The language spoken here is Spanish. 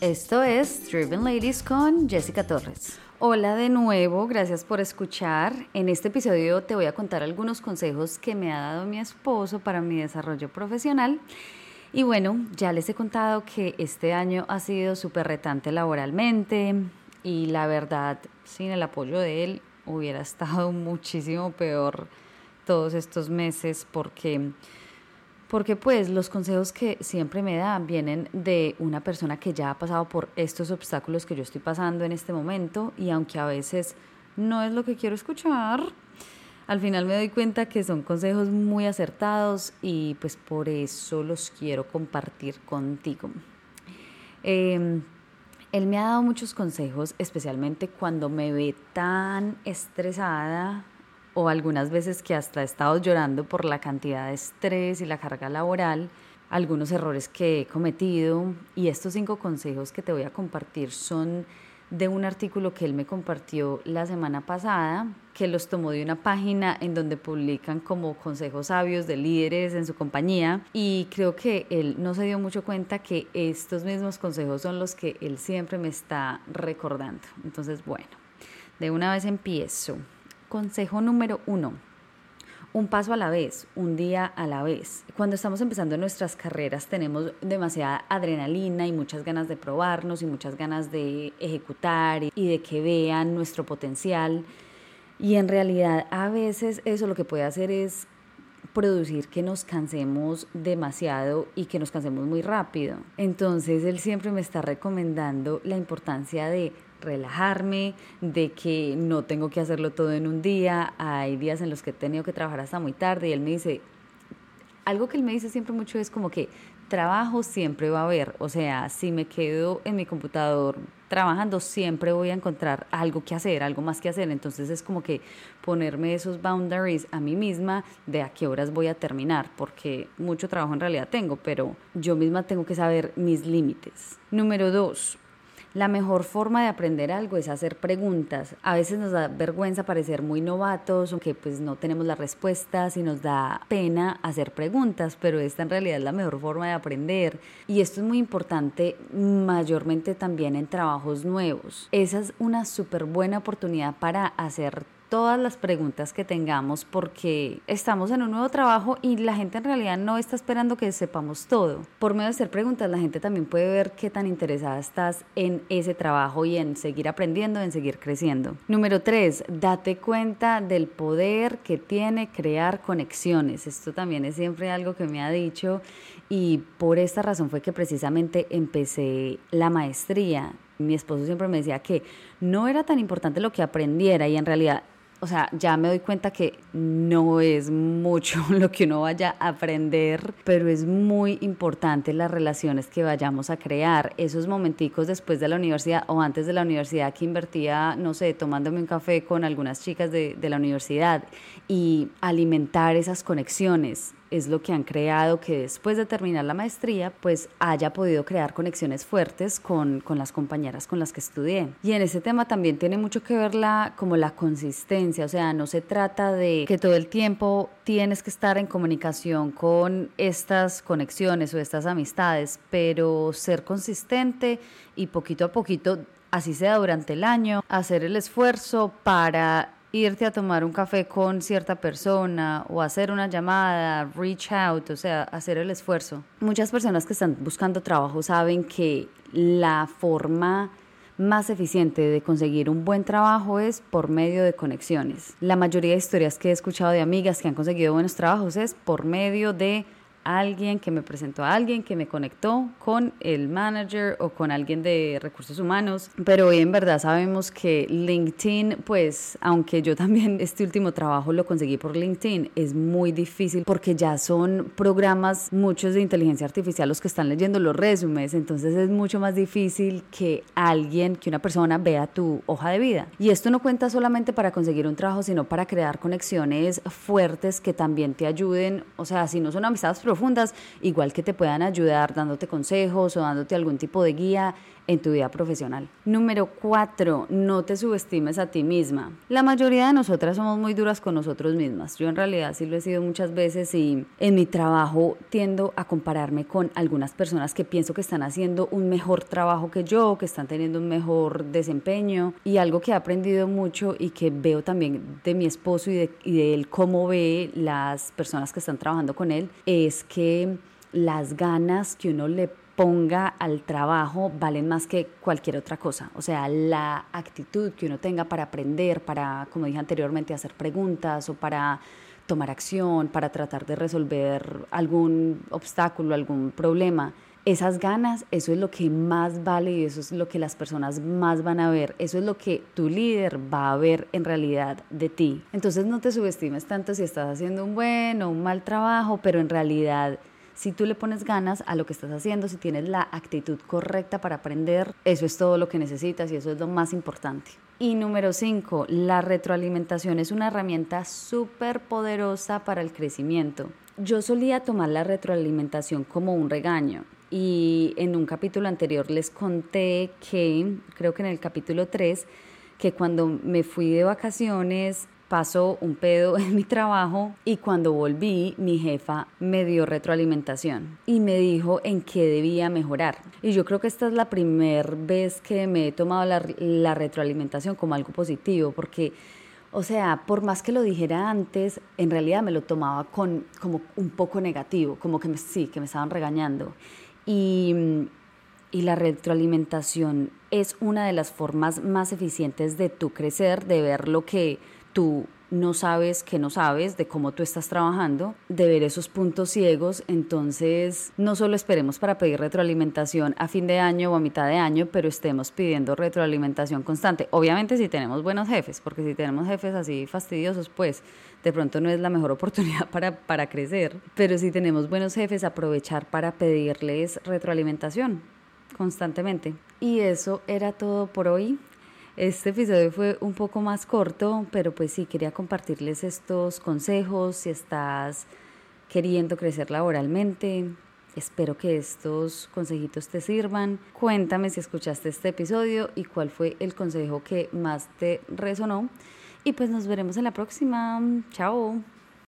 Esto es Driven Ladies con Jessica Torres. Hola de nuevo, gracias por escuchar. En este episodio te voy a contar algunos consejos que me ha dado mi esposo para mi desarrollo profesional. Y bueno, ya les he contado que este año ha sido súper retante laboralmente y la verdad, sin el apoyo de él, hubiera estado muchísimo peor todos estos meses porque porque pues los consejos que siempre me dan vienen de una persona que ya ha pasado por estos obstáculos que yo estoy pasando en este momento y aunque a veces no es lo que quiero escuchar, al final me doy cuenta que son consejos muy acertados y pues por eso los quiero compartir contigo. Em, él me ha dado muchos consejos, especialmente cuando me ve tan estresada o algunas veces que hasta he estado llorando por la cantidad de estrés y la carga laboral, algunos errores que he cometido y estos cinco consejos que te voy a compartir son de un artículo que él me compartió la semana pasada, que los tomó de una página en donde publican como consejos sabios de líderes en su compañía y creo que él no se dio mucho cuenta que estos mismos consejos son los que él siempre me está recordando. Entonces, bueno, de una vez empiezo. Consejo número uno. Un paso a la vez, un día a la vez. Cuando estamos empezando nuestras carreras tenemos demasiada adrenalina y muchas ganas de probarnos y muchas ganas de ejecutar y de que vean nuestro potencial. Y en realidad a veces eso lo que puede hacer es producir que nos cansemos demasiado y que nos cansemos muy rápido. Entonces él siempre me está recomendando la importancia de relajarme, de que no tengo que hacerlo todo en un día. Hay días en los que he tenido que trabajar hasta muy tarde y él me dice, algo que él me dice siempre mucho es como que trabajo siempre va a haber, o sea, si me quedo en mi computador trabajando, siempre voy a encontrar algo que hacer, algo más que hacer, entonces es como que ponerme esos boundaries a mí misma de a qué horas voy a terminar, porque mucho trabajo en realidad tengo, pero yo misma tengo que saber mis límites. Número dos, la mejor forma de aprender algo es hacer preguntas. A veces nos da vergüenza parecer muy novatos, aunque pues no tenemos las respuestas y nos da pena hacer preguntas, pero esta en realidad es la mejor forma de aprender. Y esto es muy importante mayormente también en trabajos nuevos. Esa es una súper buena oportunidad para hacer todas las preguntas que tengamos porque estamos en un nuevo trabajo y la gente en realidad no está esperando que sepamos todo. Por medio de hacer preguntas la gente también puede ver qué tan interesada estás en ese trabajo y en seguir aprendiendo, en seguir creciendo. Número tres, date cuenta del poder que tiene crear conexiones. Esto también es siempre algo que me ha dicho y por esta razón fue que precisamente empecé la maestría mi esposo siempre me decía que no era tan importante lo que aprendiera y en realidad o sea, ya me doy cuenta que no es mucho lo que uno vaya a aprender, pero es muy importante las relaciones que vayamos a crear. Esos momenticos después de la universidad o antes de la universidad que invertía, no sé, tomándome un café con algunas chicas de, de la universidad y alimentar esas conexiones es lo que han creado que después de terminar la maestría, pues haya podido crear conexiones fuertes con, con, las compañeras con las que estudié. Y en ese tema también tiene mucho que ver la, como la consistencia, o sea, no se trata de que todo el tiempo tienes que estar en comunicación con estas conexiones o estas amistades, pero ser consistente y poquito a poquito, así sea durante el año, hacer el esfuerzo para irte a tomar un café con cierta persona o hacer una llamada, reach out, o sea, hacer el esfuerzo. Muchas personas que están buscando trabajo saben que la forma más eficiente de conseguir un buen trabajo es por medio de conexiones. La mayoría de historias que he escuchado de amigas que han conseguido buenos trabajos es por medio de alguien que me presentó a alguien que me conectó con el manager o con alguien de recursos humanos, pero hoy en verdad sabemos que LinkedIn, pues aunque yo también este último trabajo lo conseguí por LinkedIn, es muy difícil porque ya son programas muchos de inteligencia artificial los que están leyendo los resúmenes, entonces es mucho más difícil que alguien, que una persona vea tu hoja de vida. Y esto no cuenta solamente para conseguir un trabajo, sino para crear conexiones fuertes que también te ayuden, o sea, si no son amistades profundas, igual que te puedan ayudar dándote consejos o dándote algún tipo de guía en tu vida profesional. Número cuatro, no te subestimes a ti misma. La mayoría de nosotras somos muy duras con nosotros mismas. Yo en realidad sí lo he sido muchas veces y en mi trabajo tiendo a compararme con algunas personas que pienso que están haciendo un mejor trabajo que yo, que están teniendo un mejor desempeño y algo que he aprendido mucho y que veo también de mi esposo y de, él cómo ve las personas que están trabajando con él es que las ganas que uno le ponga al trabajo valen más que cualquier otra cosa. O sea, la actitud que uno tenga para aprender, para, como dije anteriormente, hacer preguntas o para tomar acción, para tratar de resolver algún obstáculo, algún problema. Esas ganas, eso es lo que más vale y eso es lo que las personas más van a ver. Eso es lo que tu líder va a ver en realidad de ti. Entonces no te subestimes tanto si estás haciendo un buen o un mal trabajo, pero en realidad si tú le pones ganas a lo que estás haciendo, si tienes la actitud correcta para aprender, eso es todo lo que necesitas y eso es lo más importante. Y número cinco, la retroalimentación es una herramienta súper poderosa para el crecimiento. Yo solía tomar la retroalimentación como un regaño y en un capítulo anterior les conté que, creo que en el capítulo 3, que cuando me fui de vacaciones pasó un pedo en mi trabajo y cuando volví mi jefa me dio retroalimentación y me dijo en qué debía mejorar. Y yo creo que esta es la primera vez que me he tomado la, retroalimentación como algo positivo porque... O sea, por más que lo dijera antes, en realidad me lo tomaba con como un poco negativo, como que me, sí, que me estaban regañando. Y la retroalimentación es una de las formas más eficientes de tu crecer, de ver lo que tú no sabes que no sabes de cómo tú estás trabajando, de ver esos puntos ciegos, entonces no solo esperemos para pedir retroalimentación a fin de año o a mitad de año, pero estemos pidiendo retroalimentación constante. Obviamente si tenemos buenos jefes, porque si tenemos jefes así fastidiosos, pues de pronto no es la mejor oportunidad para, para crecer, pero si tenemos buenos jefes, aprovechar para pedirles retroalimentación constantemente. Y eso era todo por hoy. Este episodio fue un poco más corto, pero pues sí quería compartirles estos consejos si estás queriendo crecer laboralmente. Espero que estos consejitos te sirvan. Cuéntame si escuchaste este episodio y cuál fue el consejo que más te resonó. Y pues nos veremos en la próxima. Chao.